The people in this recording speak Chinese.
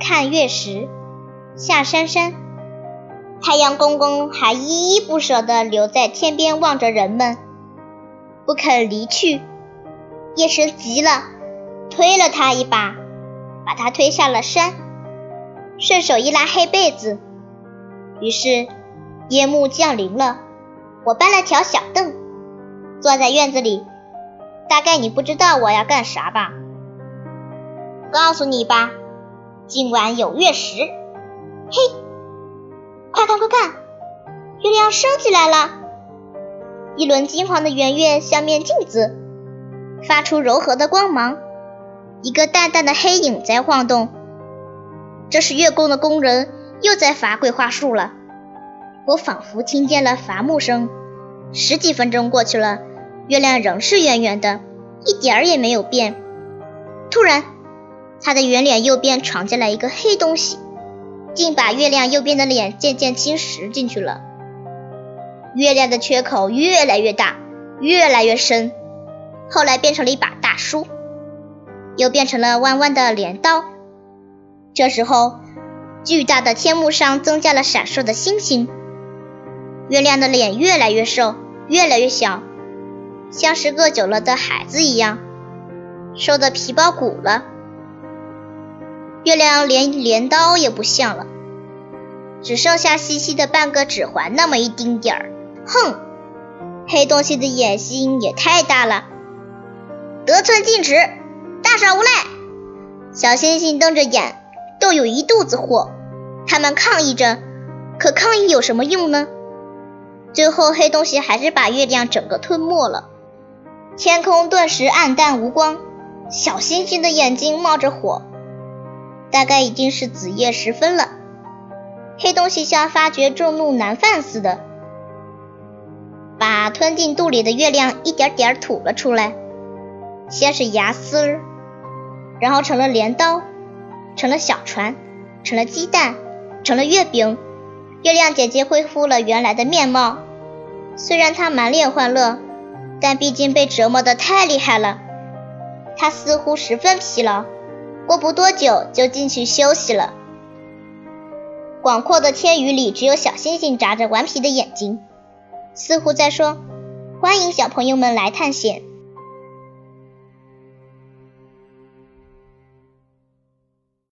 看月食，下山山。太阳公公还依依不舍地留在天边望着人们，不肯离去。夜神急了，推了他一把，把他推下了山，顺手一拉黑被子。于是夜幕降临了，我搬了条小凳，坐在院子里。大概你不知道我要干啥吧？告诉你吧，今晚有月食。嘿，快看快看，月亮升起来了！一轮金黄的圆月像面镜子，发出柔和的光芒。一个淡淡的黑影在晃动，这是月宫的工人又在伐桂花树了。我仿佛听见了伐木声。十几分钟过去了。月亮仍是圆圆的，一点儿也没有变。突然，他的圆脸右边闯进来一个黑东西，竟把月亮右边的脸渐渐侵蚀进去了。月亮的缺口越来越大，越来越深，后来变成了一把大书，又变成了弯弯的镰刀。这时候，巨大的天幕上增加了闪烁的星星。月亮的脸越来越瘦，越来越小。像是饿久了的孩子一样，瘦得皮包骨了。月亮连镰刀也不像了，只剩下细细的半个指环那么一丁点儿。哼，黑东西的野心也太大了，得寸进尺，大耍无赖。小星星瞪着眼，都有一肚子火。他们抗议着，可抗议有什么用呢？最后，黑东西还是把月亮整个吞没了。天空顿时暗淡无光，小星星的眼睛冒着火，大概已经是子夜时分了。黑东西像发觉众怒难犯似的，把吞进肚里的月亮一点点吐了出来，先是牙丝，然后成了镰刀，成了小船，成了鸡蛋，成了月饼。月亮姐姐恢复了原来的面貌，虽然她满脸欢乐。但毕竟被折磨的太厉害了，她似乎十分疲劳，过不多久就进去休息了。广阔的天宇里，只有小星星眨着顽皮的眼睛，似乎在说：“欢迎小朋友们来探险。”